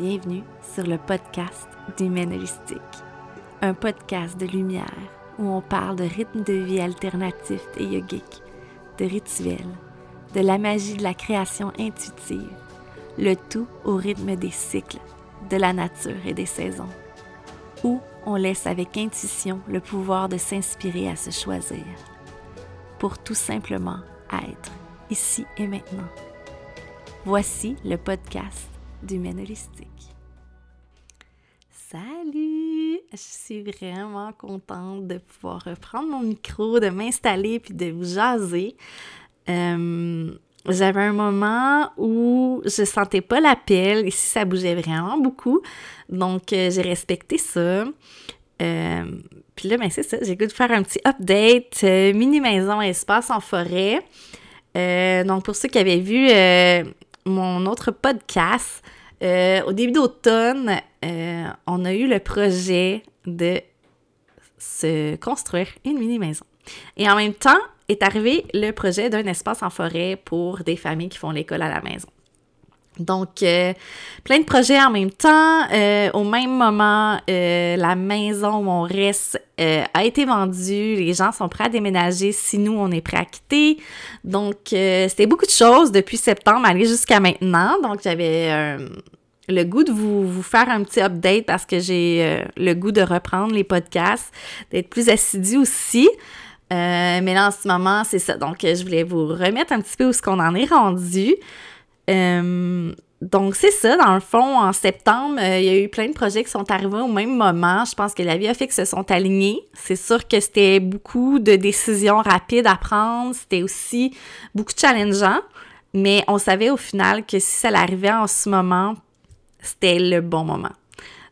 Bienvenue sur le podcast d'Humaine Holistique, un podcast de lumière où on parle de rythme de vie alternatif et yogique, de rituels, de la magie de la création intuitive, le tout au rythme des cycles, de la nature et des saisons, où on laisse avec intuition le pouvoir de s'inspirer à se choisir, pour tout simplement être ici et maintenant. Voici le podcast d'Humaine Holistique. Salut! Je suis vraiment contente de pouvoir reprendre mon micro, de m'installer puis de vous jaser. Euh, j'avais un moment où je sentais pas l'appel, ici ça bougeait vraiment beaucoup, donc euh, j'ai respecté ça. Euh, puis là, ben c'est ça, j'ai goût de faire un petit update, mini maison espace en forêt. donc pour ceux qui avaient vu mon autre podcast, au début d'automne, on a eu le projet de se construire une mini maison. Et en même temps, est arrivé le projet d'un espace en forêt pour des familles qui font l'école à la maison. Donc, euh, plein de projets en même temps. Euh, au même moment, euh, la maison où on reste a été vendue. Les gens sont prêts à déménager si nous, on est prêts à quitter. Donc, c'était beaucoup de choses depuis septembre, aller jusqu'à maintenant. Donc, j'avais le goût de vous, vous, faire un petit update parce que j'ai le goût de reprendre les podcasts, d'être plus assidu aussi. Mais là, en ce moment, c'est ça. Donc, je voulais vous remettre un petit peu où ce qu'on en est rendu. Euh, donc, c'est ça, dans le fond, en septembre, euh, il y a eu plein de projets qui sont arrivés au même moment. Je pense que la vie a fait que se sont alignés. C'est sûr que c'était beaucoup de décisions rapides à prendre. C'était aussi beaucoup challengeant. Mais on savait au final que si ça arrivait en ce moment, c'était le bon moment.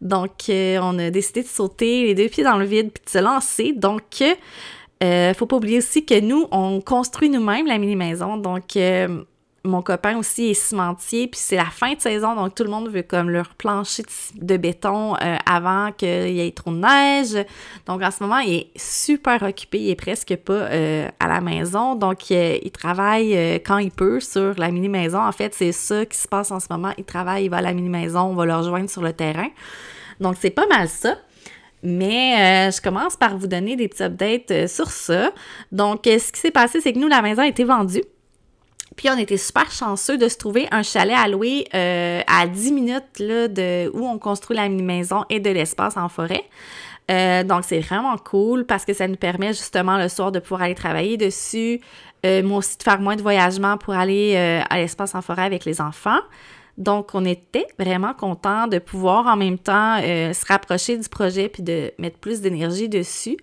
Donc, on a décidé de sauter les deux pieds dans le vide puis de se lancer. Donc, euh, faut pas oublier aussi que nous, on construit nous-mêmes la mini-maison. Donc, euh, mon copain aussi est cimentier, puis c'est la fin de saison, donc tout le monde veut comme leur plancher de béton euh, avant qu'il y ait trop de neige. Donc, en ce moment, il est super occupé, il est presque pas euh, à la maison. Donc, il travaille quand il peut sur la mini-maison. En fait, c'est ça qui se passe en ce moment. Il travaille, il va à la mini-maison, on va le rejoindre sur le terrain. Donc, c'est pas mal ça. Mais euh, je commence par vous donner des petits updates euh, sur ça. Donc, euh, ce qui s'est passé, c'est que nous, la maison a été vendue. Puis on était super chanceux de se trouver un chalet à louer à 10 minutes là, de où on construit la mini-maison et de l'espace en forêt. donc c'est vraiment cool parce que ça nous permet justement le soir de pouvoir aller travailler dessus. moi aussi de faire moins de voyagement pour aller à l'espace en forêt avec les enfants. Donc, on était vraiment content de pouvoir en même temps euh, se rapprocher du projet puis de mettre plus d'énergie dessus.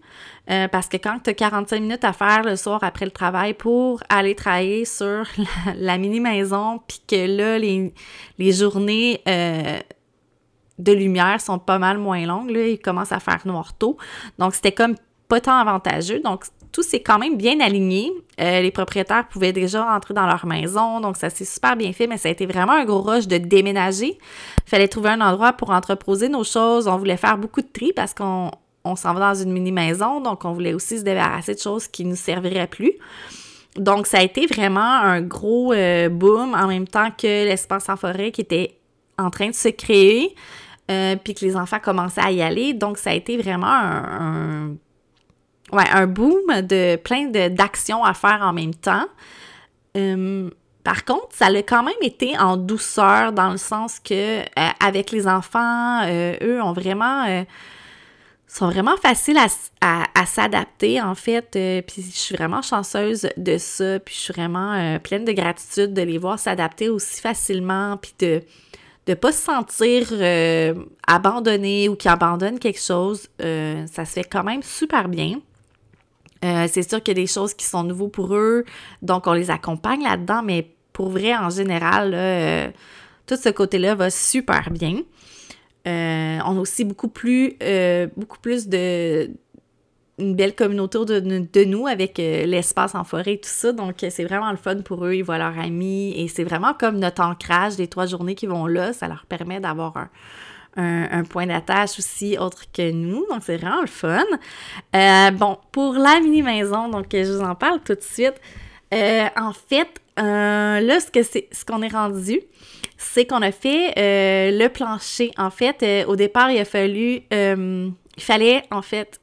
Euh, parce que quand tu as 45 minutes à faire le soir après le travail pour aller travailler sur la, mini-maison, puis que là, les, journées euh, de lumière sont pas mal moins longues, là, il commence à faire noir tôt. Donc, c'était comme pas tant avantageux. Donc, tout s'est quand même bien aligné. Euh, les propriétaires pouvaient déjà rentrer dans leur maison, donc ça s'est super bien fait, mais ça a été vraiment un gros rush de déménager. Fallait trouver un endroit pour entreposer nos choses. On voulait faire beaucoup de tri parce qu'on s'en va dans une mini-maison, donc on voulait aussi se débarrasser de choses qui ne nous serviraient plus. Donc, ça a été vraiment un gros euh, boom en même temps que l'espace en forêt qui était en train de se créer, euh, puis que les enfants commençaient à y aller. Donc, ça a été vraiment un boom de plein d'actions à faire en même temps. Hum, par contre, ça a quand même été en douceur dans le sens que euh, avec les enfants, eux ont vraiment sont vraiment faciles à, s'adapter en fait. puis je suis vraiment chanceuse de ça. Puis je suis vraiment pleine de gratitude de les voir s'adapter aussi facilement. Puis de ne pas se sentir abandonné ou qui abandonne quelque chose. ça se fait quand même super bien. Euh, c'est sûr qu'il y a des choses qui sont nouveaux pour eux, donc on les accompagne là-dedans, mais pour vrai, en général, euh, tout ce côté-là va super bien. Euh, on a aussi beaucoup plus, beaucoup plus de une belle communauté de, de nous avec l'espace en forêt et tout ça. Donc, c'est vraiment le fun pour eux. Ils voient leurs amis et c'est vraiment comme notre ancrage des trois journées qui vont là. Ça leur permet d'avoir un, un, point d'attache aussi autre que nous. Donc, c'est vraiment le fun. Euh, bon, pour la mini-maison, donc je vous en parle tout de suite. Euh, en fait, là, ce que c'est, ce qu'on est rendu, c'est qu'on a fait le plancher. En fait, au départ, il a fallu, il fallait en fait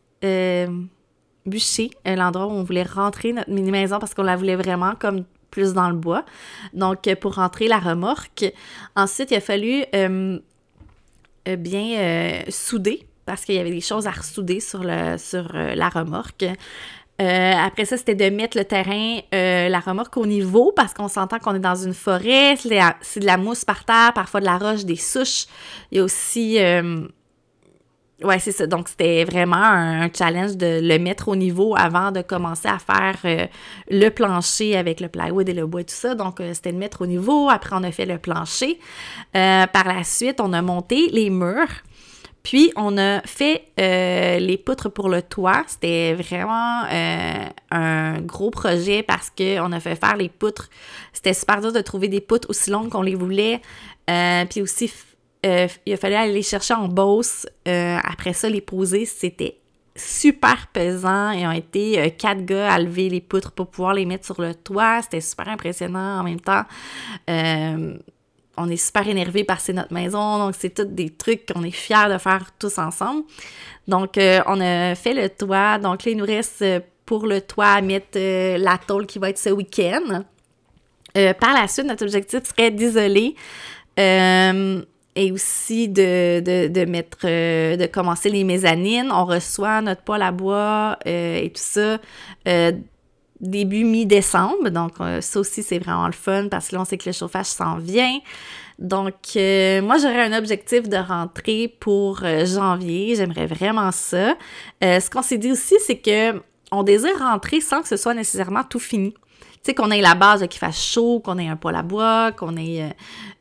bûcher l'endroit où on voulait rentrer notre mini maison parce qu'on la voulait vraiment comme plus dans le bois. Donc, pour rentrer la remorque. Ensuite, il a fallu euh, bien euh, soudé parce qu'il y avait des choses à ressouder sur, sur euh, la remorque. Après ça, c'était de mettre le terrain, la remorque au niveau parce qu'on s'entend qu'on est dans une forêt, c'est de la mousse par terre, parfois de la roche, des souches. Il y a aussi Ouais, c'est ça. Donc, c'était vraiment un, challenge de le mettre au niveau avant de commencer à faire euh, le plancher avec le plywood et le bois et tout ça. Donc, euh, c'était de mettre au niveau. Après, on a fait le plancher. Euh, par la suite, on a monté les murs. Puis, on a fait les poutres pour le toit. C'était vraiment un gros projet parce qu'on a fait faire les poutres. C'était super dur de trouver des poutres aussi longues qu'on les voulait. puis aussi euh, il a fallu aller les chercher en bosse. Euh, après ça, les poser, c'était super pesant. Ils ont été euh, quatre gars à lever les poutres pour pouvoir les mettre sur le toit. C'était super impressionnant en même temps. On est super énervés par c'est notre maison, donc c'est tous des trucs qu'on est fiers de faire tous ensemble. Donc, on a fait le toit. Donc là, il nous reste pour le toit à mettre la tôle qui va être ce week-end. par la suite, notre objectif serait d'isoler et aussi de, mettre, euh, de commencer les mezzanines. On reçoit notre poêle à bois euh, et tout ça euh, début mi-décembre. Donc, ça aussi, c'est vraiment le fun parce que là, on sait que le chauffage s'en vient. Donc, moi, j'aurais un objectif de rentrer pour janvier. J'aimerais vraiment ça. ce qu'on s'est dit aussi, c'est que on désire rentrer sans que ce soit nécessairement tout fini. Tu sais, qu'on ait la base, qu'il fasse chaud, qu'on ait un poêle à bois, qu'on ait euh,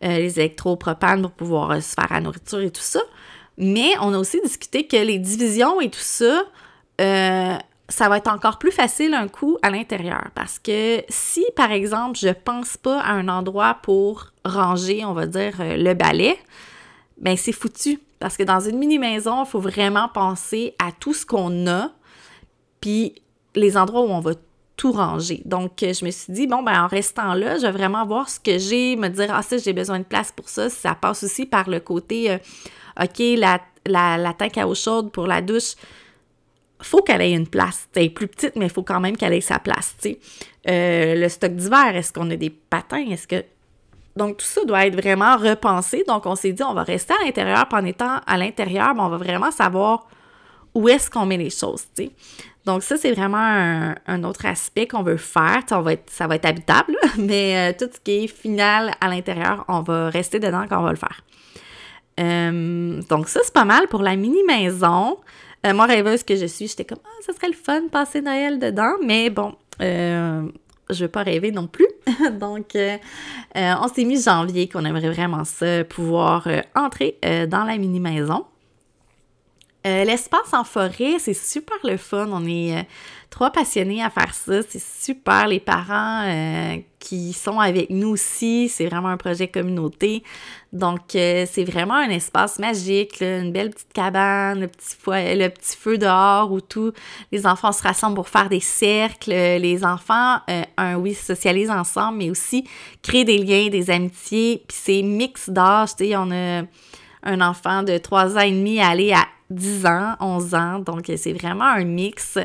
euh, les électropropanes pour pouvoir euh, se faire la nourriture et tout ça. Mais on a aussi discuté que les divisions et tout ça, ça va être encore plus facile un coup à l'intérieur. Parce que si, par exemple, je pense pas à un endroit pour ranger, on va dire, le balai, ben c'est foutu. Parce que dans une mini-maison, il faut vraiment penser à tout ce qu'on a, puis les endroits où on va tout ranger. Donc, euh, je me suis dit, bon, ben en restant là, je vais vraiment voir ce que j'ai, me dire, ah, ça, j'ai besoin de place pour ça. Ça passe aussi par le côté, euh, OK, la, la, la tank à eau chaude pour la douche, faut qu'elle ait une place. Elle est plus petite, mais il faut quand même qu'elle ait sa place. Euh, le stock d'hiver, est-ce qu'on a des patins? Est-ce que... Donc, tout ça doit être vraiment repensé. Donc, on s'est dit, on va rester à l'intérieur, puis en étant à l'intérieur, ben, on va vraiment savoir où est-ce qu'on met les choses. Donc ça, c'est vraiment un, autre aspect qu'on veut faire. Ça va être, ça va être habitable, mais euh, tout ce qui est final à l'intérieur, on va rester dedans quand on va le faire. Euh, donc ça, c'est pas mal pour la mini-maison. Euh, moi, rêveuse que je suis, j'étais comme, ah, ça serait le fun de passer Noël dedans, mais bon, je veux pas rêver non plus. donc, on s'est mis janvier qu'on aimerait vraiment ça, pouvoir entrer dans la mini-maison. Euh, l'espace en forêt, c'est super le fun. On est euh, trois passionnés à faire ça. C'est super. Les parents euh, qui sont avec nous aussi, c'est vraiment un projet communauté. Donc, c'est vraiment un espace magique, une belle petite cabane, le petit, feu dehors où tous les enfants se rassemblent pour faire des cercles. Les enfants, un, oui, socialisent ensemble, mais aussi créent des liens, des amitiés. Puis c'est mix d'âge. Tu sais, on a un enfant de 3 ans et demi aller à 10 ans, 11 ans. Donc, c'est vraiment un mix.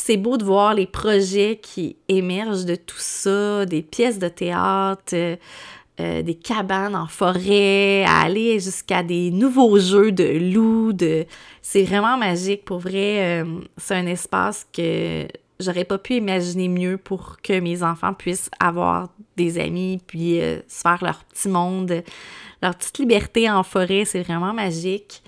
C'est beau de voir les projets qui émergent de tout ça, des pièces de théâtre, euh, des cabanes en forêt, aller jusqu'à des nouveaux jeux de loups. De... C'est vraiment magique. Pour vrai, euh, c'est un espace que j'aurais pas pu imaginer mieux pour que mes enfants puissent avoir des amis, puis euh, se faire leur petit monde, leur petite liberté en forêt. C'est vraiment magique.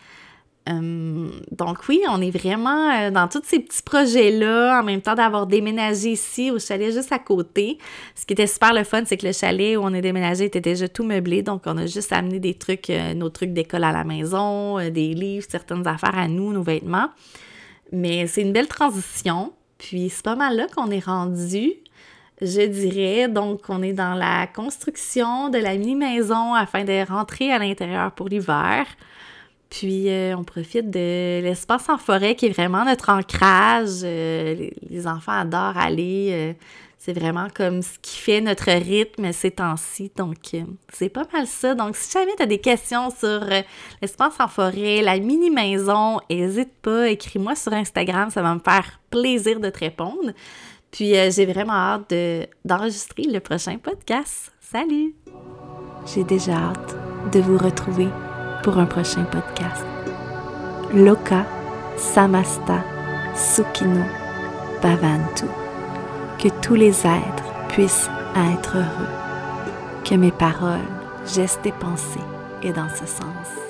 Euh, donc oui, on est vraiment euh, dans tous ces petits projets-là, en même temps d'avoir déménagé ici au chalet juste à côté. Ce qui était super le fun, c'est que le chalet où on est déménagé était déjà tout meublé, donc on a juste amené des trucs, euh, nos trucs d'école à la maison, des livres, certaines affaires à nous, nos vêtements. Mais c'est une belle transition, puis c'est pas mal là qu'on est rendu je dirais. Donc, on est dans la construction de la mini-maison afin de rentrer à l'intérieur pour l'hiver. Puis euh, on profite de l'espace en forêt qui est vraiment notre ancrage. Euh, les, enfants adorent aller. Euh, C'est vraiment comme ce qui fait notre rythme ces temps-ci. Donc, c'est pas mal ça. Donc, si jamais tu as des questions sur l'espace en forêt, la mini-maison, n'hésite pas, écris-moi sur Instagram, ça va me faire plaisir de te répondre. Puis, j'ai vraiment hâte d'enregistrer le prochain podcast. Salut! J'ai déjà hâte de vous retrouver pour un prochain podcast. Loka Samasta Sukino Bhavantu que tous les êtres puissent être heureux, que mes paroles, gestes et pensées aient dans ce sens.